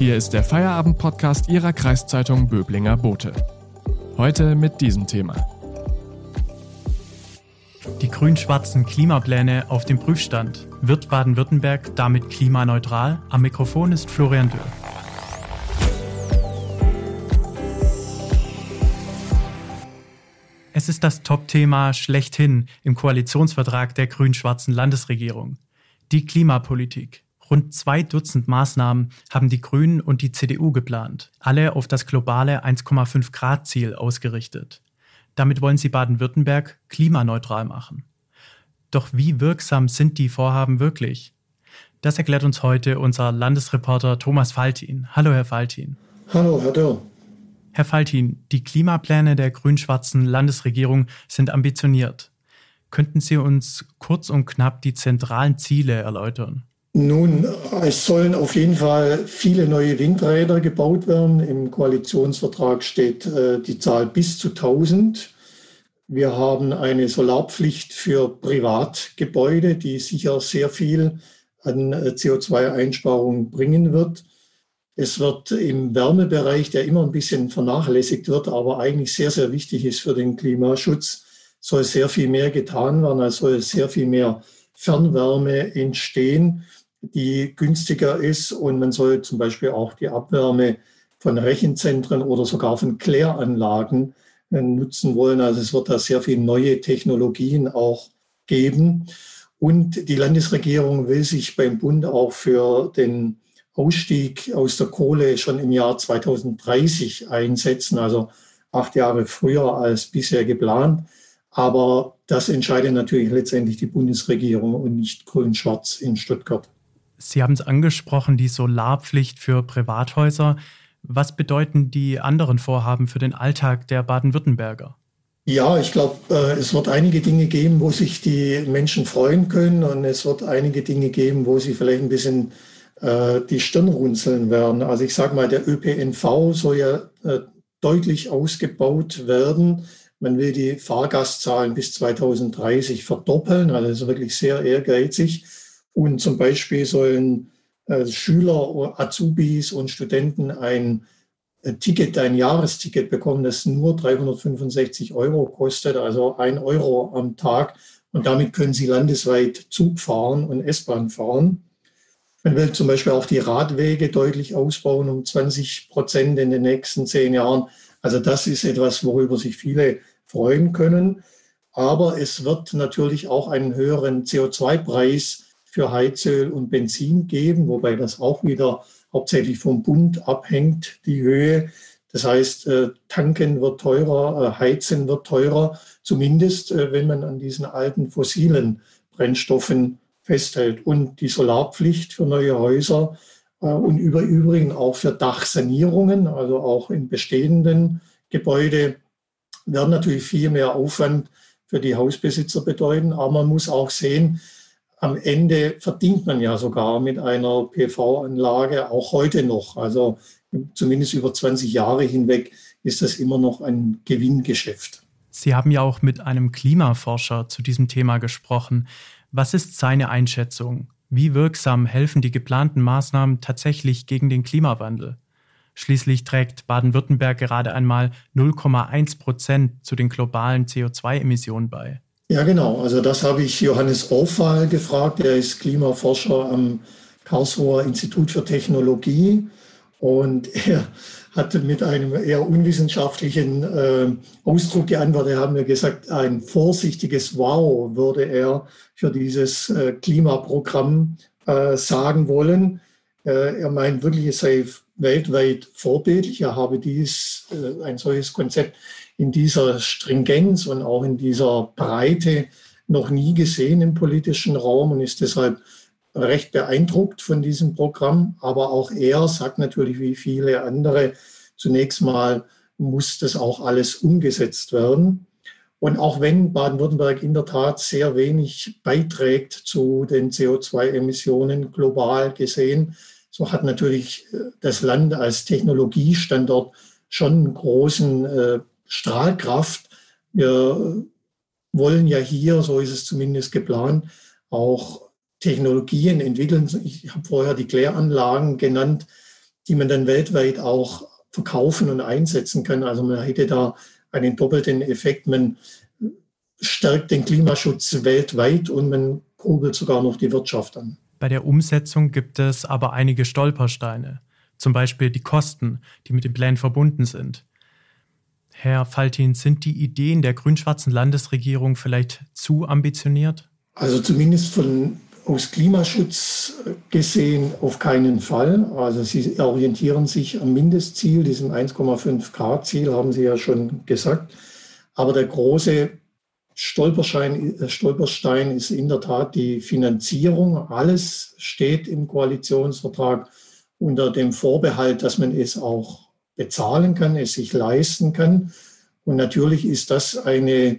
Hier ist der Feierabend-Podcast Ihrer Kreiszeitung Böblinger Bote. Heute mit diesem Thema. Die grün-schwarzen Klimapläne auf dem Prüfstand. Wird Baden-Württemberg damit klimaneutral? Am Mikrofon ist Florian Dürr. Es ist das Top-Thema schlechthin im Koalitionsvertrag der grün-schwarzen Landesregierung. Die Klimapolitik. Rund zwei Dutzend Maßnahmen haben die Grünen und die CDU geplant, alle auf das globale 1,5 Grad Ziel ausgerichtet. Damit wollen sie Baden-Württemberg klimaneutral machen. Doch wie wirksam sind die Vorhaben wirklich? Das erklärt uns heute unser Landesreporter Thomas Faltin. Hallo, Herr Faltin. Hallo, Herr Dörr. Herr Faltin, die Klimapläne der grün-schwarzen Landesregierung sind ambitioniert. Könnten Sie uns kurz und knapp die zentralen Ziele erläutern? Nun, es sollen auf jeden Fall viele neue Windräder gebaut werden. Im Koalitionsvertrag steht äh, die Zahl bis zu 1000. Wir haben eine Solarpflicht für Privatgebäude, die sicher sehr viel an äh, CO2-Einsparungen bringen wird. Es wird im Wärmebereich, der immer ein bisschen vernachlässigt wird, aber eigentlich sehr, sehr wichtig ist für den Klimaschutz, soll sehr viel mehr getan werden, also soll sehr viel mehr Fernwärme entstehen die günstiger ist. Und man soll zum Beispiel auch die Abwärme von Rechenzentren oder sogar von Kläranlagen äh, nutzen wollen. Also es wird da sehr viele neue Technologien auch geben. Und die Landesregierung will sich beim Bund auch für den Ausstieg aus der Kohle schon im Jahr 2030 einsetzen, also acht Jahre früher als bisher geplant. Aber das entscheidet natürlich letztendlich die Bundesregierung und nicht Grün-Schwarz in Stuttgart. Sie haben es angesprochen, die Solarpflicht für Privathäuser. Was bedeuten die anderen Vorhaben für den Alltag der Baden-Württemberger? Ja, ich glaube, äh, es wird einige Dinge geben, wo sich die Menschen freuen können und es wird einige Dinge geben, wo sie vielleicht ein bisschen äh, die Stirn runzeln werden. Also ich sage mal, der ÖPNV soll ja äh, deutlich ausgebaut werden. Man will die Fahrgastzahlen bis 2030 verdoppeln, also das ist wirklich sehr ehrgeizig. Und zum Beispiel sollen äh, Schüler, Azubis und Studenten ein äh, Ticket, ein Jahresticket bekommen, das nur 365 Euro kostet, also ein Euro am Tag. Und damit können sie landesweit Zug fahren und S-Bahn fahren. Man will zum Beispiel auch die Radwege deutlich ausbauen um 20 Prozent in den nächsten zehn Jahren. Also das ist etwas, worüber sich viele freuen können. Aber es wird natürlich auch einen höheren CO2-Preis für Heizöl und Benzin geben, wobei das auch wieder hauptsächlich vom Bund abhängt, die Höhe. Das heißt, äh, tanken wird teurer, äh, heizen wird teurer, zumindest äh, wenn man an diesen alten fossilen Brennstoffen festhält. Und die Solarpflicht für neue Häuser und über übrigen auch für Dachsanierungen, also auch in bestehenden Gebäuden, werden natürlich viel mehr Aufwand für die Hausbesitzer bedeuten. Aber man muss auch sehen, am Ende verdient man ja sogar mit einer PV-Anlage, auch heute noch. Also zumindest über 20 Jahre hinweg ist das immer noch ein Gewinngeschäft. Sie haben ja auch mit einem Klimaforscher zu diesem Thema gesprochen. Was ist seine Einschätzung? Wie wirksam helfen die geplanten Maßnahmen tatsächlich gegen den Klimawandel? Schließlich trägt Baden-Württemberg gerade einmal 0,1 Prozent zu den globalen CO2-Emissionen bei. Ja, genau. Also das habe ich Johannes Aufwahl gefragt. Er ist Klimaforscher am Karlsruher Institut für Technologie. Und er hatte mit einem eher unwissenschaftlichen äh, Ausdruck geantwortet. Er hat mir gesagt, ein vorsichtiges Wow würde er für dieses äh, Klimaprogramm äh, sagen wollen. Äh, er meint wirklich, es sei weltweit vorbildlich. Er habe dies, äh, ein solches Konzept in dieser Stringenz und auch in dieser Breite noch nie gesehen im politischen Raum und ist deshalb recht beeindruckt von diesem Programm. Aber auch er sagt natürlich wie viele andere, zunächst mal muss das auch alles umgesetzt werden. Und auch wenn Baden-Württemberg in der Tat sehr wenig beiträgt zu den CO2-Emissionen global gesehen, so hat natürlich äh, das Land als Technologiestandort schon einen großen äh, Strahlkraft. Wir wollen ja hier, so ist es zumindest geplant, auch Technologien entwickeln. Ich habe vorher die Kläranlagen genannt. die man dann weltweit auch verkaufen und einsetzen kann. Also man hätte da einen doppelten Effekt. Man stärkt den Klimaschutz weltweit und man kurbelt sogar noch die Wirtschaft an. Bei der Umsetzung gibt es aber einige Stolpersteine, zum Beispiel die Kosten, die mit den Plänen verbunden sind. Herr Faltin, sind die Ideen der grün-schwarzen Landesregierung vielleicht zu ambitioniert? Also zumindest von aus Klimaschutz gesehen auf keinen Fall. Also Sie orientieren sich am Mindestziel, diesem 1,5 Grad Ziel, haben Sie ja schon gesagt. Aber der große Stolperstein, äh, Stolperstein ist in der Tat die Finanzierung. Alles steht im Koalitionsvertrag unter dem Vorbehalt, dass man es auch bezahlen kann, es sich leisten kann. Und natürlich ist das eine,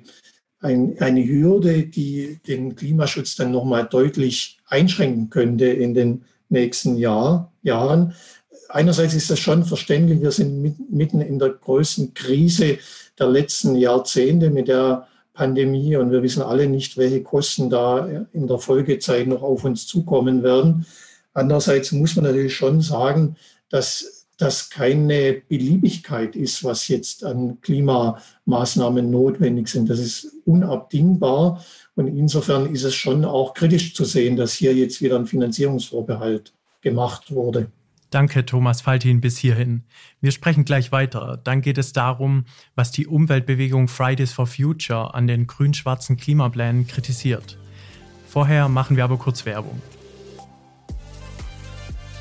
ein, eine Hürde, die den Klimaschutz dann nochmal deutlich einschränken könnte in den nächsten Jahr, Jahren. Einerseits ist das schon verständlich, wir sind mitten in der größten Krise der letzten Jahrzehnte mit der Pandemie und wir wissen alle nicht, welche Kosten da in der Folgezeit noch auf uns zukommen werden. Andererseits muss man natürlich schon sagen, dass das keine Beliebigkeit ist, was jetzt an Klimamaßnahmen notwendig sind. Das ist unabdingbar. Und insofern ist es schon auch kritisch zu sehen, dass hier jetzt wieder ein Finanzierungsvorbehalt gemacht wurde. Danke, Thomas Faltin, bis hierhin. Wir sprechen gleich weiter. Dann geht es darum, was die Umweltbewegung Fridays for Future an den grün-schwarzen Klimaplänen kritisiert. Vorher machen wir aber kurz Werbung.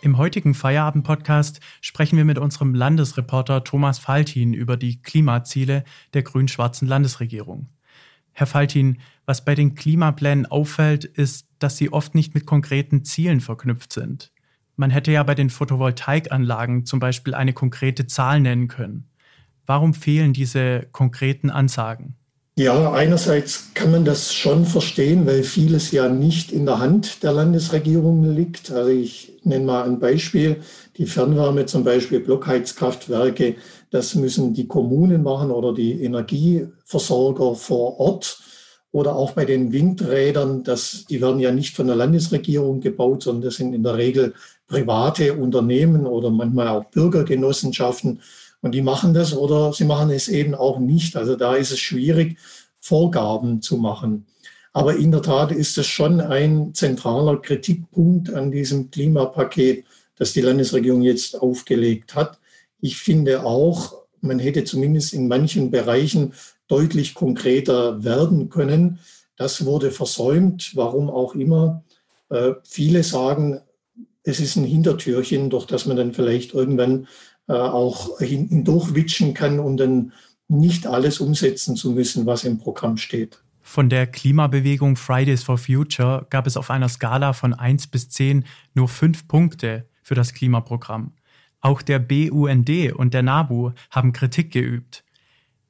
Im heutigen Feierabend-Podcast sprechen wir mit unserem Landesreporter Thomas Faltin über die Klimaziele der grün-schwarzen Landesregierung. Herr Faltin, was bei den Klimaplänen auffällt, ist, dass sie oft nicht mit konkreten Zielen verknüpft sind. Man hätte ja bei den Photovoltaikanlagen zum Beispiel eine konkrete Zahl nennen können. Warum fehlen diese konkreten Ansagen? Ja, einerseits kann man das schon verstehen, weil vieles ja nicht in der Hand der Landesregierung liegt. Also ich nenne mal ein Beispiel. Die Fernwärme, zum Beispiel Blockheizkraftwerke, das müssen die Kommunen machen oder die Energieversorger vor Ort. Oder auch bei den Windrädern, das, die werden ja nicht von der Landesregierung gebaut, sondern das sind in der Regel private Unternehmen oder manchmal auch Bürgergenossenschaften. Und die machen das oder sie machen es eben auch nicht. Also da ist es schwierig, Vorgaben zu machen. Aber in der Tat ist es schon ein zentraler Kritikpunkt an diesem Klimapaket, das die Landesregierung jetzt aufgelegt hat. Ich finde auch, man hätte zumindest in manchen Bereichen deutlich konkreter werden können. Das wurde versäumt, warum auch immer. Äh, viele sagen, es ist ein Hintertürchen, durch das man dann vielleicht irgendwann auch hindurchwitschen kann, um dann nicht alles umsetzen zu müssen, was im Programm steht. Von der Klimabewegung Fridays for Future gab es auf einer Skala von 1 bis 10 nur fünf Punkte für das Klimaprogramm. Auch der BUND und der NABU haben Kritik geübt.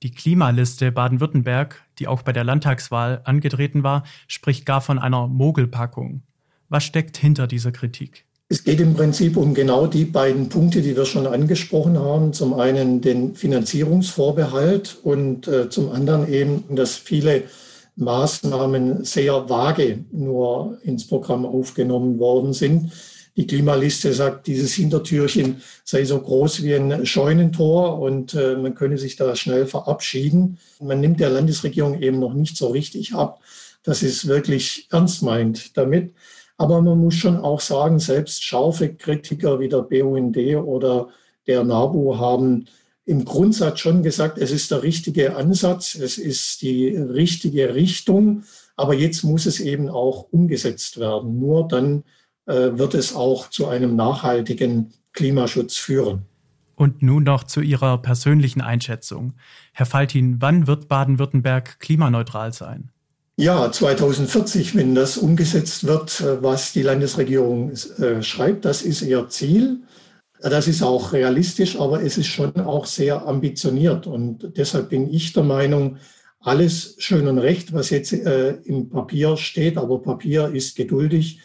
Die Klimaliste Baden-Württemberg, die auch bei der Landtagswahl angetreten war, spricht gar von einer Mogelpackung. Was steckt hinter dieser Kritik? Es geht im Prinzip um genau die beiden Punkte, die wir schon angesprochen haben. Zum einen den Finanzierungsvorbehalt und äh, zum anderen eben, dass viele Maßnahmen sehr vage nur ins Programm aufgenommen worden sind. Die Klimaliste sagt, dieses Hintertürchen sei so groß wie ein Scheunentor und äh, man könne sich da schnell verabschieden. Man nimmt der Landesregierung eben noch nicht so richtig ab, dass es wirklich ernst meint damit. Aber man muss schon auch sagen, selbst scharfe Kritiker wie der BUND oder der NABU haben im Grundsatz schon gesagt, es ist der richtige Ansatz, es ist die richtige Richtung, aber jetzt muss es eben auch umgesetzt werden. Nur dann äh, wird es auch zu einem nachhaltigen Klimaschutz führen. Und nun noch zu Ihrer persönlichen Einschätzung. Herr Faltin, wann wird Baden-Württemberg klimaneutral sein? Ja, 2040, wenn das umgesetzt wird, äh, was die Landesregierung äh, schreibt, das ist ihr Ziel. Das ist auch realistisch, aber es ist schon auch sehr ambitioniert. Und deshalb bin ich der Meinung, alles schön und recht, was jetzt äh, im Papier steht, aber Papier ist geduldig.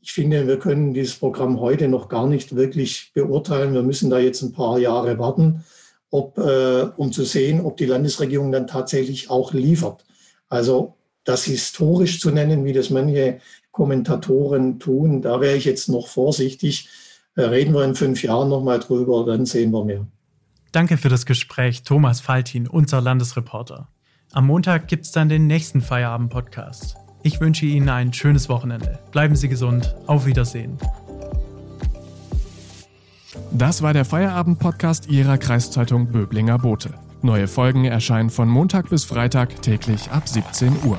Ich finde, wir können dieses Programm heute noch gar nicht wirklich beurteilen. Wir müssen da jetzt ein paar Jahre warten, ob, äh, um zu sehen, ob die Landesregierung dann tatsächlich auch liefert. Also das historisch zu nennen, wie das manche Kommentatoren tun, da wäre ich jetzt noch vorsichtig. Äh, reden wir in fünf Jahren nochmal drüber, dann sehen wir mehr. Danke für das Gespräch, Thomas Faltin, unser Landesreporter. Am Montag gibt es dann den nächsten Feierabend-Podcast. Ich wünsche Ihnen ein schönes Wochenende. Bleiben Sie gesund. Auf Wiedersehen. Das war der Feierabend-Podcast Ihrer Kreiszeitung Böblinger Bote. Neue Folgen erscheinen von Montag bis Freitag täglich ab 17 Uhr.